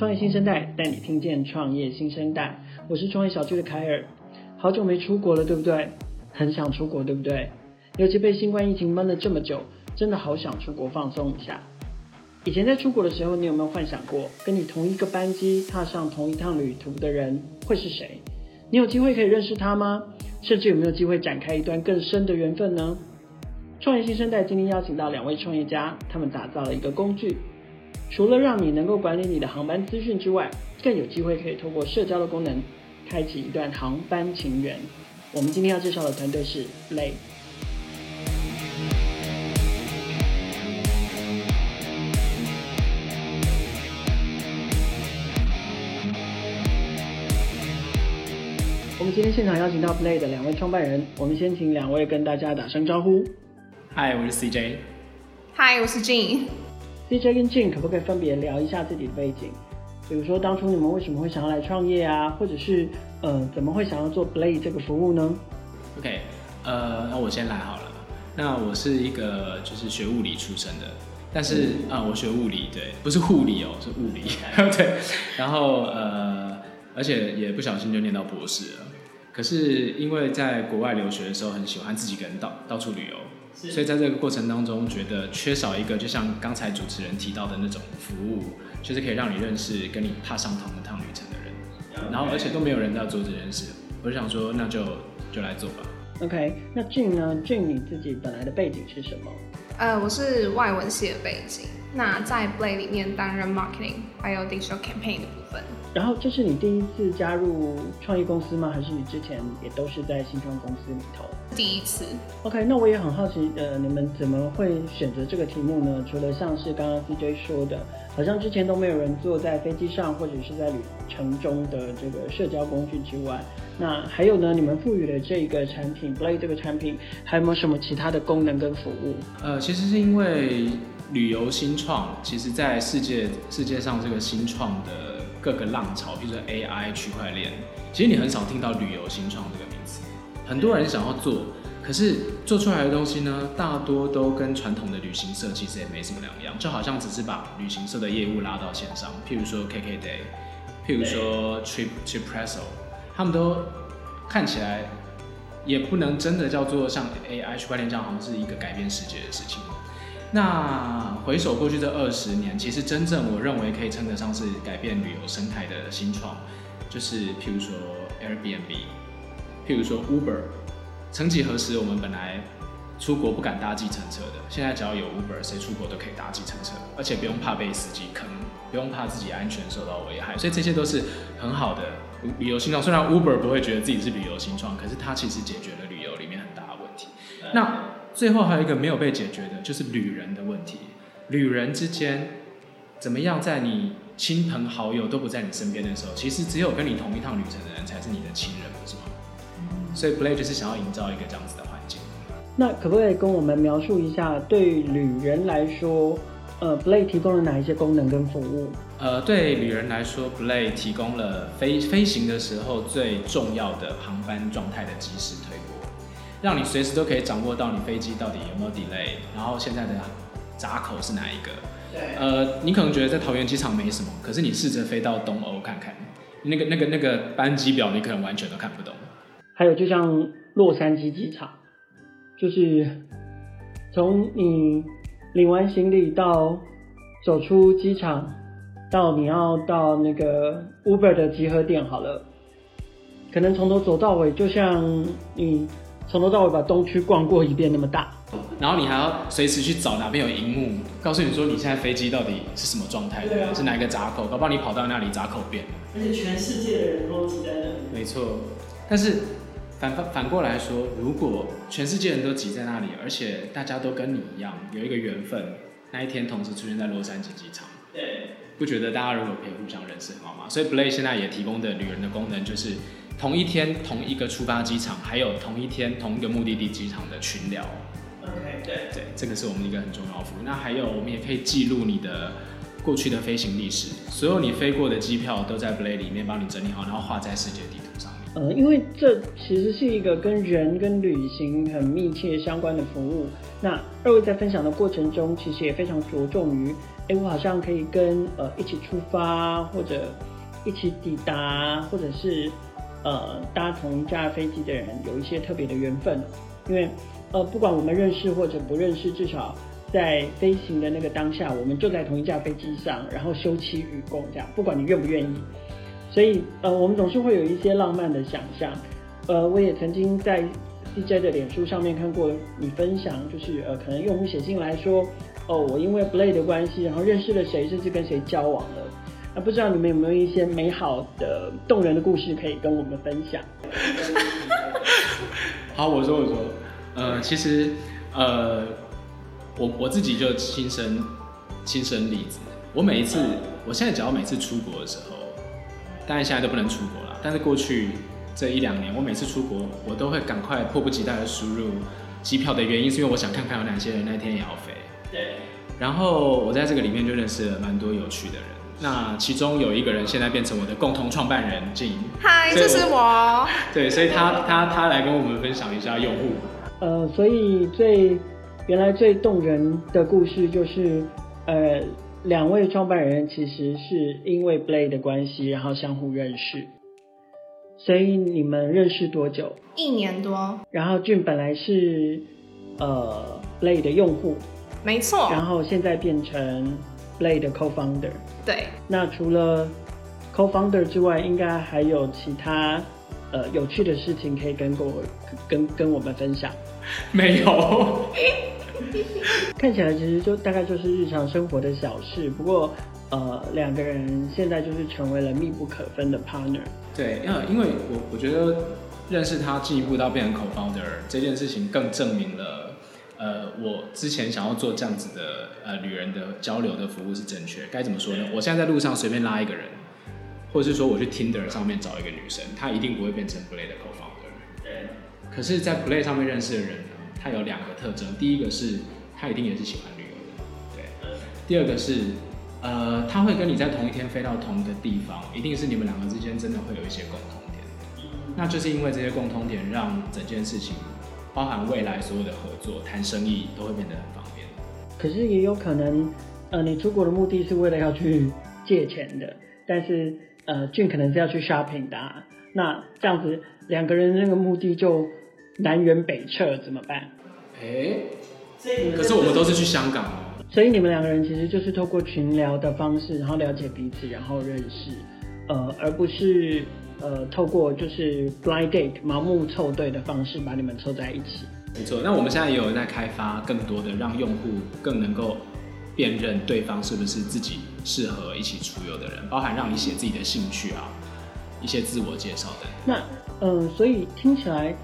创业新生代带你听见创业新生代，我是创业小聚的凯尔。好久没出国了，对不对？很想出国，对不对？尤其被新冠疫情闷了这么久，真的好想出国放松一下。以前在出国的时候，你有没有幻想过，跟你同一个班机踏上同一趟旅途的人会是谁？你有机会可以认识他吗？甚至有没有机会展开一段更深的缘分呢？创业新生代今天邀请到两位创业家，他们打造了一个工具，除了让你能够管理你的航班资讯之外，更有机会可以透过社交的功能，开启一段航班情缘。我们今天要介绍的团队是 Blade。我们今天现场邀请到 Blade 的两位创办人，我们先请两位跟大家打声招呼。嗨，我是 CJ。嗨，我是 Jean。CJ 跟 Jean 可不可以分别聊一下自己的背景？比如说当初你们为什么会想要来创业啊？或者是呃，怎么会想要做 Blade 这个服务呢？OK，呃，那我先来好了。那我是一个就是学物理出身的，但是啊、嗯呃，我学物理，对，不是护理哦，是物理，对。然后呃，而且也不小心就念到博士了。可是因为在国外留学的时候，很喜欢自己一个人到到处旅游。所以在这个过程当中，觉得缺少一个，就像刚才主持人提到的那种服务，就是可以让你认识跟你踏上同一趟旅程的人，Okay. 然后而且都没有人在做这件事，我就想说，那就就来做吧。OK，那 Jean 呢？Jean 你自己本来的背景是什么？呃，我是外文系的背景，那在 Blade 里面担任 marketing 还有 digital campaign 的部分。然后这是你第一次加入创业公司吗？还是你之前也都是在新创公司里头？第一次。OK，那我也很好奇，呃，你们怎么会选择这个题目呢？除了像是刚刚 CJ 说的，好像之前都没有人坐在飞机上或者是在旅程中的这个社交工具之外，那还有呢？你们赋予了这个产品 Blade 这个产品，还有没有什么其他的功能跟服务？呃，其实是因为旅游新创，其实在世界世界上这个新创的。各个浪潮，比如说 AI、区块链，其实你很少听到旅游新创这个名词。很多人想要做，可是做出来的东西呢，大多都跟传统的旅行社其实也没什么两样，就好像只是把旅行社的业务拉到线上。譬如说 KKday，譬如说 Trip Tripresso，他们都看起来也不能真的叫做像 AI、区块链这样，好像是一个改变世界的事情。那回首过去这二十年，其实真正我认为可以称得上是改变旅游生态的新创，就是譬如说 Airbnb，譬如说 Uber。曾几何时，我们本来出国不敢搭计程车的，现在只要有 Uber，谁出国都可以搭计程车，而且不用怕被司机坑，不用怕自己安全受到危害，所以这些都是很好的旅游新创。虽然 Uber 不会觉得自己是旅游新创，可是它其实解决了旅游里面很大的问题。那最后还有一个没有被解决的，就是旅人的问题。旅人之间怎么样，在你亲朋好友都不在你身边的时候，其实只有跟你同一趟旅程的人才是你的亲人，不是吗？嗯、所以 Blade 就是想要营造一个这样子的环境。那可不可以跟我们描述一下，对旅人来说，呃，Blade 提供了哪一些功能跟服务？呃，对旅人来说，Blade 提供了飞飞行的时候最重要的航班状态的及时推播。让你随时都可以掌握到你飞机到底有没有 delay，然后现在的闸口是哪一个？对。呃，你可能觉得在桃园机场没什么，可是你试着飞到东欧看看，那个、那个、那个班机表，你可能完全都看不懂。还有，就像洛杉矶机场，就是从你领完行李到走出机场，到你要到那个 Uber 的集合点好了，可能从头走到尾，就像你。从头到尾把东区逛过一遍那么大，然后你还要随时去找哪边有荧幕，告诉你说你现在飞机到底是什么状态，对啊，是哪一个闸口，搞不好你跑到那里闸口变了，而且全世界的人都挤在那里。没错，但是反反反过来说，如果全世界人都挤在那里，而且大家都跟你一样有一个缘分，那一天同时出现在洛杉矶机场，对，不觉得大家如果可以互相认识很好吗？所以 Blade 现在也提供的旅人的功能就是。同一天同一个出发机场，还有同一天同一个目的地机场的群聊。OK，对对，这个是我们一个很重要的服务。那还有，我们也可以记录你的过去的飞行历史，所有你飞过的机票都在 Blade 里面帮你整理好，然后画在世界地图上面。呃，因为这其实是一个跟人跟旅行很密切相关的服务。那二位在分享的过程中，其实也非常着重于，哎，我好像可以跟呃一起出发，或者一起抵达，或者是呃搭同一架飞机的人有一些特别的缘分。因为呃，不管我们认识或者不认识，至少在飞行的那个当下，我们就在同一架飞机上，然后休戚与共这样，不管你愿不愿意。所以，呃，我们总是会有一些浪漫的想象。呃，我也曾经在 DJ 的脸书上面看过你分享，就是呃，可能用户写信来说，哦，我因为 Blade 的关系，然后认识了谁，甚至跟谁交往了。那不知道你们有没有一些美好的、动人的故事可以跟我们分享？好，我说，我说，呃，其实，呃，我我自己就亲身亲身例子，我每一次，我现在只要每次出国的时候。当然现在都不能出国了，但是过去这一两年，我每次出国，我都会赶快迫不及待的输入机票的原因，是因为我想看看有哪些人那天也要飞。对。然后我在这个里面就认识了蛮多有趣的人，那其中有一个人现在变成我的共同创办人，Jin。嗨，这是我。对，所以他他他来跟我们分享一下用户。呃，所以最原来最动人的故事就是呃。两位创办人其实是因为 Blade 的关系，然后相互认识。所以你们认识多久？一年多。然后 Jun 本来是呃 Blade 的用户，没错。然后现在变成 Blade 的 Co-founder。对。那除了 Co-founder 之外，应该还有其他呃有趣的事情可以跟我跟跟我们分享？没有。看起来其实就大概就是日常生活的小事，不过呃两个人现在就是成为了密不可分的 partner。对，因为因为我我觉得认识他进一步到变成 co-founder 这件事情，更证明了呃我之前想要做这样子的呃旅人的交流的服务是正确。该怎么说呢？我现在在路上随便拉一个人，或者是说我去 Tinder 上面找一个女生，她一定不会变成 Blade 的 co-founder。对。可是，在 Blade 上面认识的人。呢，他有两个特征，第一个是他一定也是喜欢旅游的，对。第二个是，呃，他会跟你在同一天飞到同一个地方，一定是你们两个之间真的会有一些共同点。那就是因为这些共同点，让整件事情，包含未来所有的合作、谈生意都会变得很方便。可是也有可能，呃，你出国的目的是为了要去借钱的，但是呃，Jun 可能是要去 shopping 的啊，那这样子两个人那个目的就。南辕北辙怎么办？哎、欸，可是我们都是去香港哦。所以你们两个人其实就是透过群聊的方式，然后了解彼此，然后认识，呃，而不是呃透过就是 blind date 盲目凑对的方式把你们凑在一起。没错，那我们现在也有在开发更多的让用户更能够辨认对方是不是自己适合一起出游的人，包含让你写自己的兴趣啊，一些自我介绍等。那嗯、呃，所以听起来。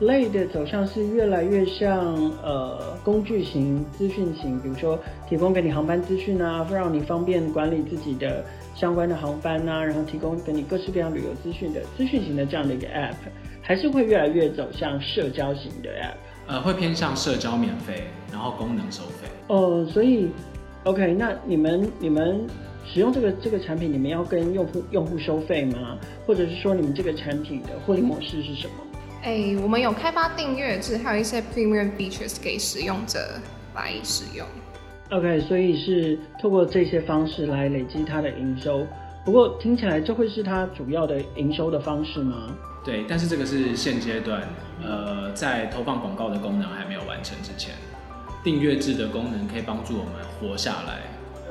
Blade 的走向是越来越像呃工具型、资讯型，比如说提供给你航班资讯啊，让你方便管理自己的相关的航班啊，然后提供给你各式各样旅游资讯的资讯型的这样的一个 App，还是会越来越走向社交型的 App？呃，会偏向社交免费，然后功能收费。哦、呃，所以 OK，那你们你们使用这个这个产品，你们要跟用户用户收费吗？或者是说你们这个产品的获利模式是什么？哎、欸，我们有开发订阅制，还有一些 premium features 给使用者来使用。OK，所以是透过这些方式来累积它的营收。不过听起来这会是它主要的营收的方式吗？对，但是这个是现阶段，呃，在投放广告的功能还没有完成之前，订阅制的功能可以帮助我们活下来。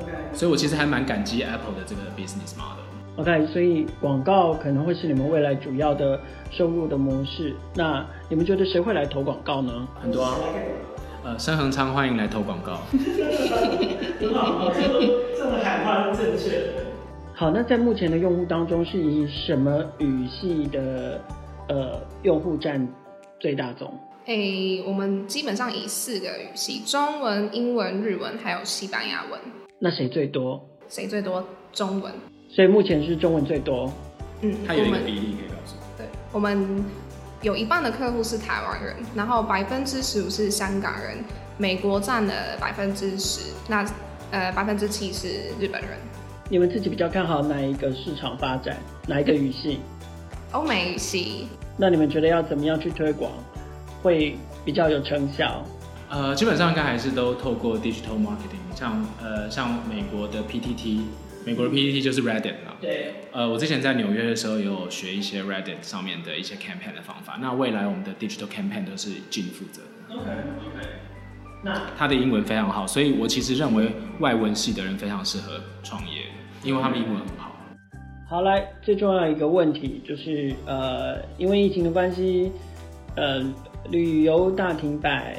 OK，所以我其实还蛮感激 Apple 的这个 business model。OK，所以广告可能会是你们未来主要的收入的模式。那你们觉得谁会来投广告呢？很多啊，呃，深恒昌欢迎来投广告。很好，这个这个喊话是正确的。好，那在目前的用户当中，是以什么语系的呃用户占最大宗？诶、欸，我们基本上以四个语系：中文、英文、日文，还有西班牙文。那谁最多？谁最多？中文。所以目前是中文最多。嗯，它有一个比例可以告诉我。对，我们有一半的客户是台湾人，然后百分之十五是香港人，美国占了百分之十，那呃百分之七是日本人。你们自己比较看好哪一个市场发展？哪一个语系？欧美语系。那你们觉得要怎么样去推广，会比较有成效？呃，基本上应该还是都透过 digital marketing，像呃像美国的 PTT，美国的 PPT 就是 Reddit 了。对。呃，我之前在纽约的时候也有学一些 Reddit 上面的一些 campaign 的方法。那未来我们的 digital campaign 都是 Jing 负责的。OK OK。那他的英文非常好，所以我其实认为外文系的人非常适合创业，因为他们英文很好。好，来最重要一个问题就是呃，因为疫情的关系，呃，旅游大停摆。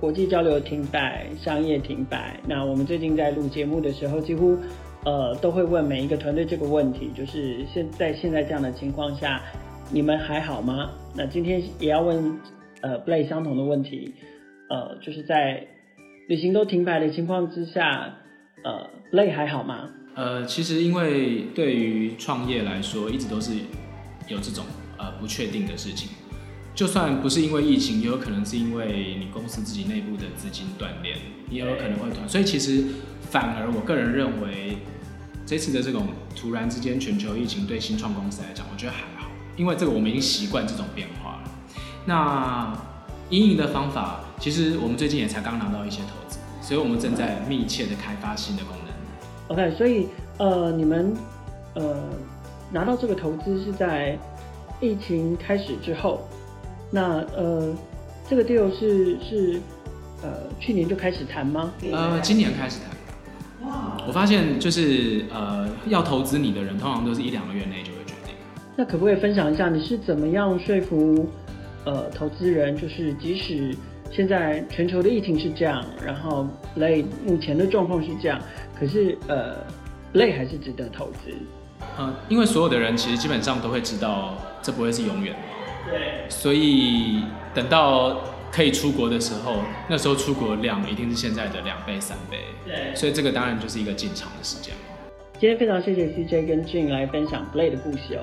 国际交流停摆，商业停摆。那我们最近在录节目的时候，几乎呃都会问每一个团队这个问题，就是现在现在这样的情况下，你们还好吗？那今天也要问呃 Blake 相同的问题，呃，就是在旅行都停摆的情况之下，呃，Blake 还好吗？呃，其实因为对于创业来说，一直都是有这种呃不确定的事情。就算不是因为疫情，也有可能是因为你公司自己内部的资金断裂，也有可能会断。所以其实反而我个人认为，这次的这种突然之间全球疫情对新创公司来讲，我觉得还好，因为这个我们已经习惯这种变化了。那因应的方法，其实我们最近也才刚拿到一些投资，所以我们正在密切的开发新的功能。OK，所以呃，你们呃拿到这个投资是在疫情开始之后。那呃，这个 deal 是是呃去年就开始谈吗？呃，今年开始谈。哇！我发现就是呃要投资你的人，通常都是一两个月内就会决定。那可不可以分享一下你是怎么样说服呃投资人？就是即使现在全球的疫情是这样，然后 Blake 目前的状况是这样，可是呃 Blake 还是值得投资。呃，因为所有的人其实基本上都会知道，这不会是永远。对，所以等到可以出国的时候，那时候出国量一定是现在的两倍、三倍。对，所以这个当然就是一个进场的时间。今天非常谢谢 CJ 跟 Jing 来分享 Blake 的故事哦。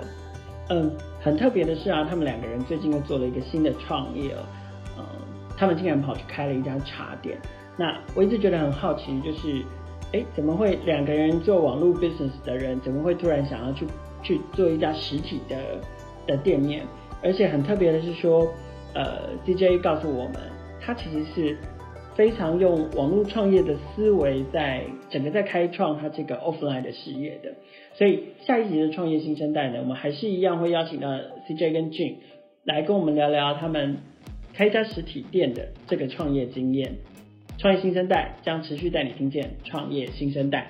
嗯，很特别的是啊，他们两个人最近又做了一个新的创业哦。嗯，他们竟然跑去开了一家茶店。那我一直觉得很好奇，就是，哎，怎么会两个人做网络 business 的人，怎么会突然想要去去做一家实体的的店面？而且很特别的是说，呃，CJ 告诉我们，他其实是非常用网络创业的思维，在整个在开创他这个 offline 的事业的。所以下一集的创业新生代呢，我们还是一样会邀请到 CJ 跟 Jing 来跟我们聊聊他们开一家实体店的这个创业经验。创业新生代将持续带你听见创业新生代。